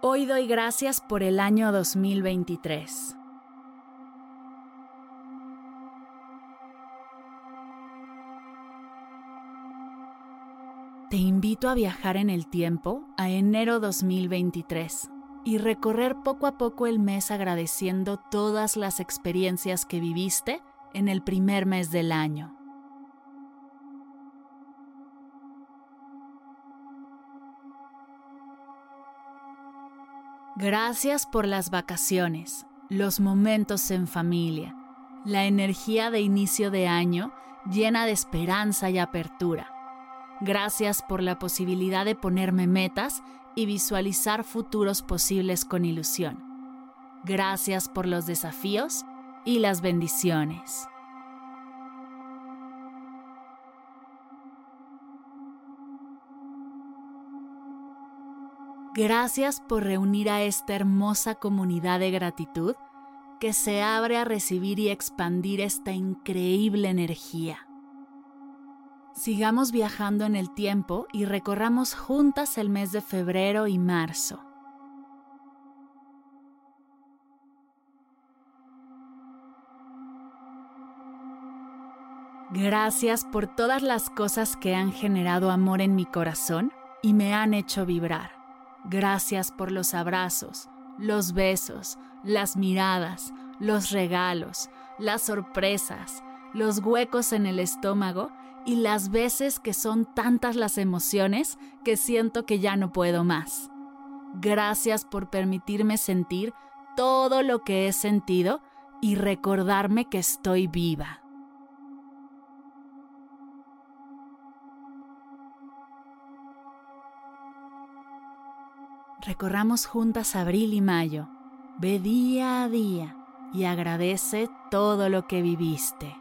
Hoy doy gracias por el año 2023. Te invito a viajar en el tiempo a enero 2023 y recorrer poco a poco el mes agradeciendo todas las experiencias que viviste en el primer mes del año. Gracias por las vacaciones, los momentos en familia, la energía de inicio de año llena de esperanza y apertura. Gracias por la posibilidad de ponerme metas y visualizar futuros posibles con ilusión. Gracias por los desafíos y las bendiciones. Gracias por reunir a esta hermosa comunidad de gratitud que se abre a recibir y expandir esta increíble energía. Sigamos viajando en el tiempo y recorramos juntas el mes de febrero y marzo. Gracias por todas las cosas que han generado amor en mi corazón y me han hecho vibrar. Gracias por los abrazos, los besos, las miradas, los regalos, las sorpresas, los huecos en el estómago y las veces que son tantas las emociones que siento que ya no puedo más. Gracias por permitirme sentir todo lo que he sentido y recordarme que estoy viva. Recorramos juntas abril y mayo. Ve día a día y agradece todo lo que viviste.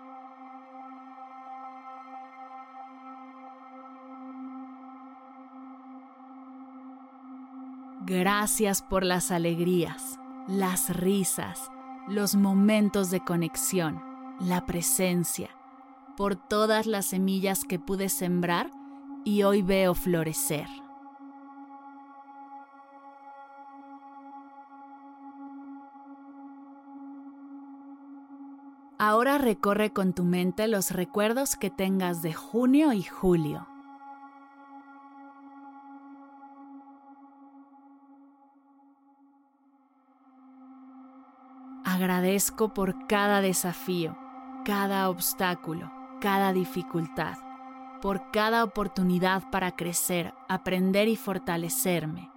Gracias por las alegrías, las risas, los momentos de conexión, la presencia, por todas las semillas que pude sembrar y hoy veo florecer. Ahora recorre con tu mente los recuerdos que tengas de junio y julio. Agradezco por cada desafío, cada obstáculo, cada dificultad, por cada oportunidad para crecer, aprender y fortalecerme,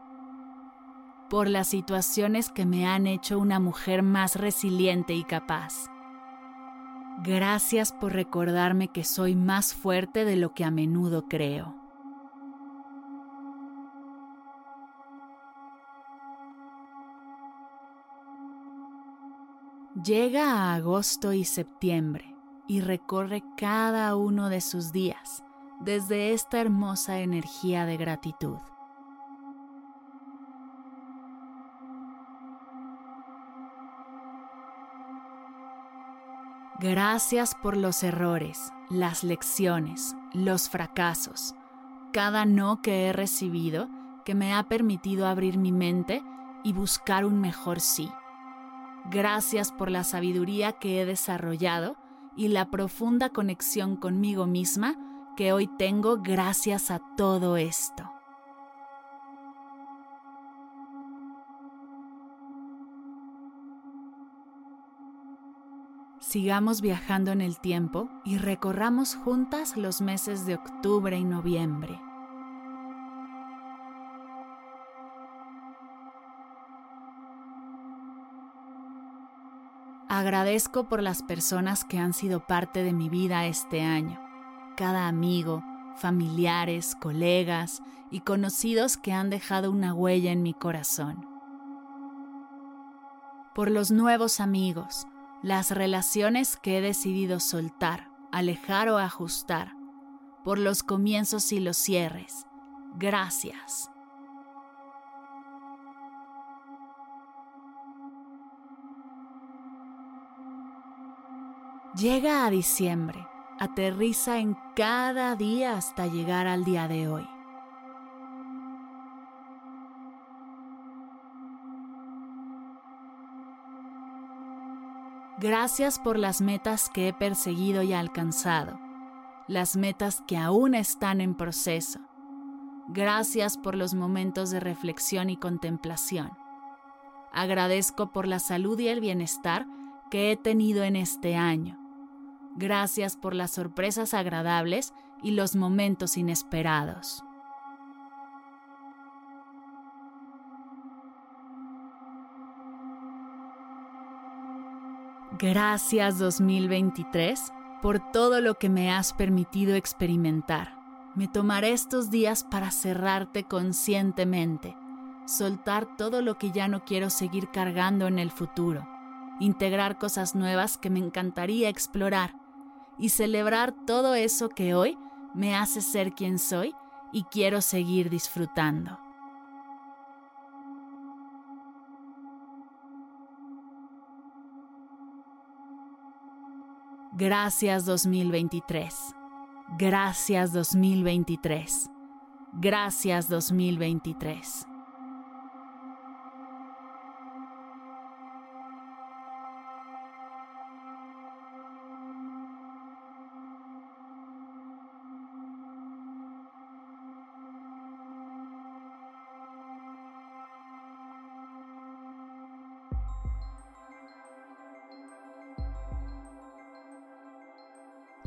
por las situaciones que me han hecho una mujer más resiliente y capaz Gracias por recordarme que soy más fuerte de lo que a menudo creo. Llega a agosto y septiembre y recorre cada uno de sus días desde esta hermosa energía de gratitud. Gracias por los errores, las lecciones, los fracasos, cada no que he recibido que me ha permitido abrir mi mente y buscar un mejor sí. Gracias por la sabiduría que he desarrollado y la profunda conexión conmigo misma que hoy tengo gracias a todo esto. Sigamos viajando en el tiempo y recorramos juntas los meses de octubre y noviembre. Agradezco por las personas que han sido parte de mi vida este año, cada amigo, familiares, colegas y conocidos que han dejado una huella en mi corazón. Por los nuevos amigos, las relaciones que he decidido soltar, alejar o ajustar, por los comienzos y los cierres. Gracias. Llega a diciembre, aterriza en cada día hasta llegar al día de hoy. Gracias por las metas que he perseguido y alcanzado, las metas que aún están en proceso. Gracias por los momentos de reflexión y contemplación. Agradezco por la salud y el bienestar que he tenido en este año. Gracias por las sorpresas agradables y los momentos inesperados. Gracias 2023 por todo lo que me has permitido experimentar. Me tomaré estos días para cerrarte conscientemente, soltar todo lo que ya no quiero seguir cargando en el futuro integrar cosas nuevas que me encantaría explorar y celebrar todo eso que hoy me hace ser quien soy y quiero seguir disfrutando. Gracias 2023. Gracias 2023. Gracias 2023.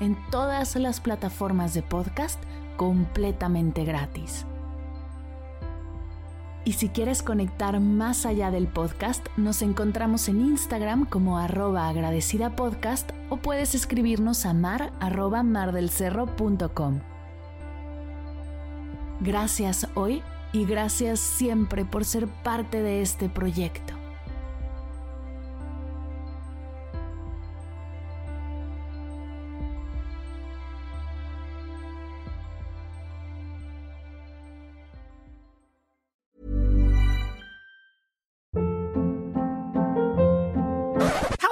en todas las plataformas de podcast completamente gratis. Y si quieres conectar más allá del podcast, nos encontramos en Instagram como arroba agradecida podcast o puedes escribirnos a mar arroba mardelcerro.com. Gracias hoy y gracias siempre por ser parte de este proyecto.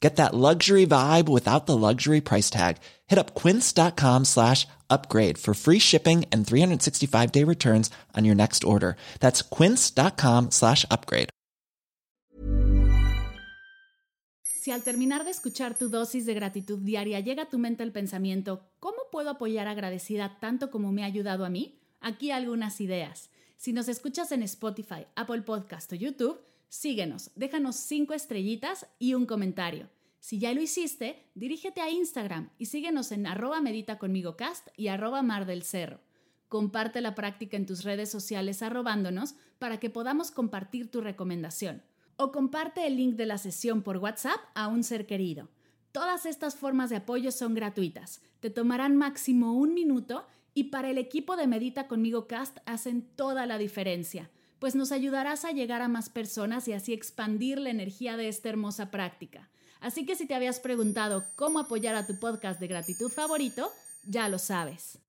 Get that luxury vibe without the luxury price tag. Hit up quince.com slash upgrade for free shipping and 365 day returns on your next order. That's quince.com slash upgrade. Si al terminar de escuchar tu dosis de gratitud diaria llega a tu mente el pensamiento, ¿cómo puedo apoyar agradecida tanto como me ha ayudado a mí? Aquí algunas ideas. Si nos escuchas en Spotify, Apple Podcast o YouTube, síguenos, déjanos cinco estrellitas y un comentario. Si ya lo hiciste, dirígete a Instagram y síguenos en arroba medita conmigo cast y arroba mar del cerro. Comparte la práctica en tus redes sociales arrobándonos para que podamos compartir tu recomendación. o comparte el link de la sesión por WhatsApp a un ser querido. Todas estas formas de apoyo son gratuitas, te tomarán máximo un minuto y para el equipo de Medita conmigo Cast hacen toda la diferencia, pues nos ayudarás a llegar a más personas y así expandir la energía de esta hermosa práctica. Así que si te habías preguntado cómo apoyar a tu podcast de gratitud favorito, ya lo sabes.